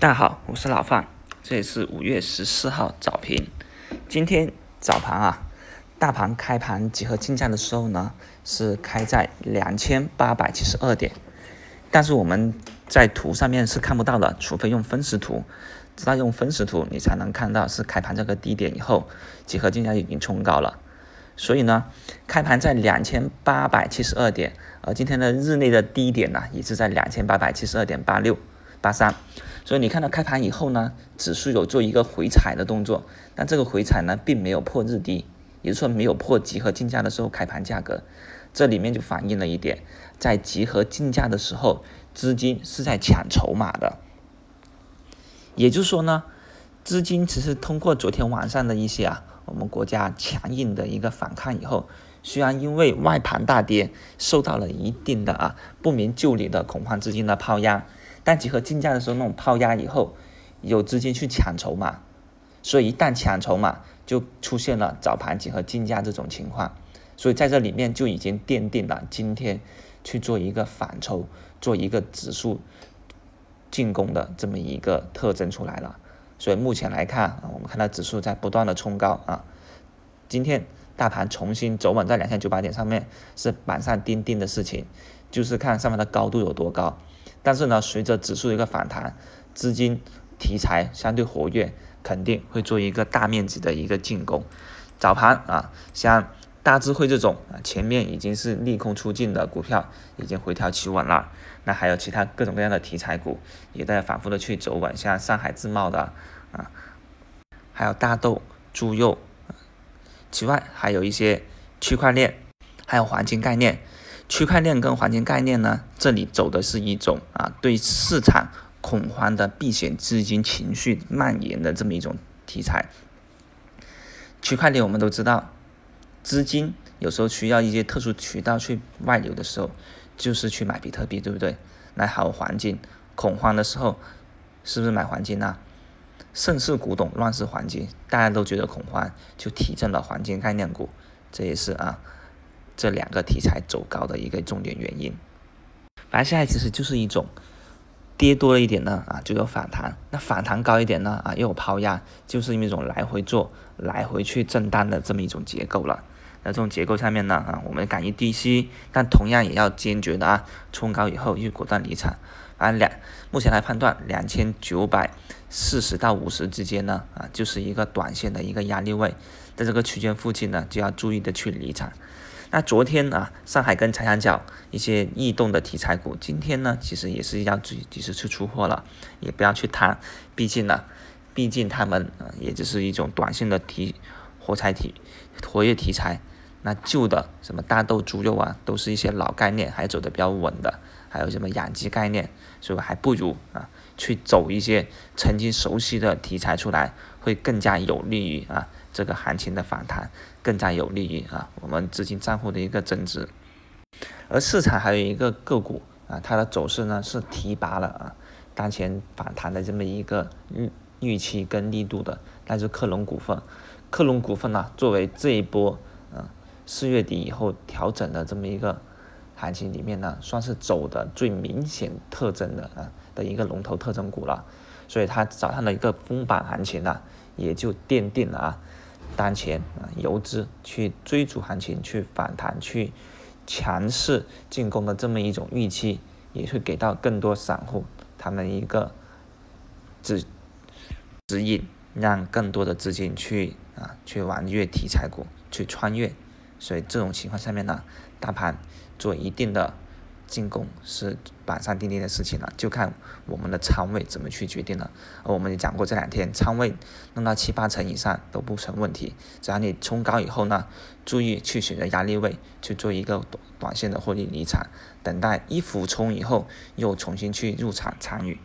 大家好，我是老范，这里是五月十四号早评。今天早盘啊，大盘开盘集合竞价的时候呢，是开在两千八百七十二点，但是我们在图上面是看不到的，除非用分时图，直到用分时图你才能看到是开盘这个低点以后，集合竞价已经冲高了。所以呢，开盘在两千八百七十二点，而今天的日内的低点呢，也是在两千八百七十二点八六。八三，所以你看到开盘以后呢，指数有做一个回踩的动作，但这个回踩呢，并没有破日低，也就是说没有破集合竞价的时候开盘价格，这里面就反映了一点，在集合竞价的时候，资金是在抢筹码的，也就是说呢，资金其实通过昨天晚上的一些啊，我们国家强硬的一个反抗以后，虽然因为外盘大跌，受到了一定的啊不明就里的恐慌资金的抛压。但集合竞价的时候，那种抛压以后，有资金去抢筹码，所以一旦抢筹码，就出现了早盘集合竞价这种情况，所以在这里面就已经奠定了今天去做一个反抽、做一个指数进攻的这么一个特征出来了。所以目前来看，我们看到指数在不断的冲高啊，今天大盘重新走稳在两千九百点上面，是板上钉钉的事情，就是看上面的高度有多高。但是呢，随着指数的一个反弹，资金题材相对活跃，肯定会做一个大面积的一个进攻。早盘啊，像大智慧这种啊，前面已经是利空出尽的股票，已经回调企稳了。那还有其他各种各样的题材股，也在反复的去走稳，像上海自贸的啊，还有大豆、猪肉。此外，还有一些区块链，还有黄金概念。区块链跟黄金概念呢，这里走的是一种啊，对市场恐慌的避险资金情绪蔓延的这么一种题材。区块链我们都知道，资金有时候需要一些特殊渠道去外流的时候，就是去买比特币，对不对？那还有黄金，恐慌的时候是不是买黄金呢？盛世古董，乱世黄金，大家都觉得恐慌，就提振了黄金概念股，这也是啊。这两个题材走高的一个重点原因，反正现在其实就是一种跌多了一点呢啊，就有反弹；那反弹高一点呢啊，又有抛压，就是一种来回做、来回去震荡的这么一种结构了。那这种结构下面呢啊，我们敢于低吸，但同样也要坚决的啊，冲高以后又果断离场。啊两，目前来判断，两千九百四十到五十之间呢啊，就是一个短线的一个压力位，在这个区间附近呢，就要注意的去离场。那昨天啊，上海跟长三角一些异动的题材股，今天呢，其实也是要及及时去出货了，也不要去贪，毕竟呢，毕竟他们啊，也就是一种短线的题活材题活跃题材。那旧的什么大豆、猪肉啊，都是一些老概念，还走的比较稳的，还有什么养鸡概念，所以还不如啊，去走一些曾经熟悉的题材出来，会更加有利于啊。这个行情的反弹更加有利于啊我们资金账户的一个增值，而市场还有一个个股啊，它的走势呢是提拔了啊当前反弹的这么一个预预期跟力度的，那是克隆股份。克隆股份呢，作为这一波啊四月底以后调整的这么一个行情里面呢，算是走的最明显特征的啊的一个龙头特征股了，所以它早上的一个封板行情呢，也就奠定了啊。当前啊，游资去追逐行情、去反弹、去强势进攻的这么一种预期，也会给到更多散户他们一个指指引，让更多的资金去啊去玩越题材股，去穿越。所以这种情况下面呢，大盘做一定的。进攻是板上钉钉的事情了，就看我们的仓位怎么去决定了。而我们也讲过，这两天仓位弄到七八成以上都不成问题，只要你冲高以后呢，注意去选择压力位去做一个短短线的获利离场，等待一浮冲以后又重新去入场参与。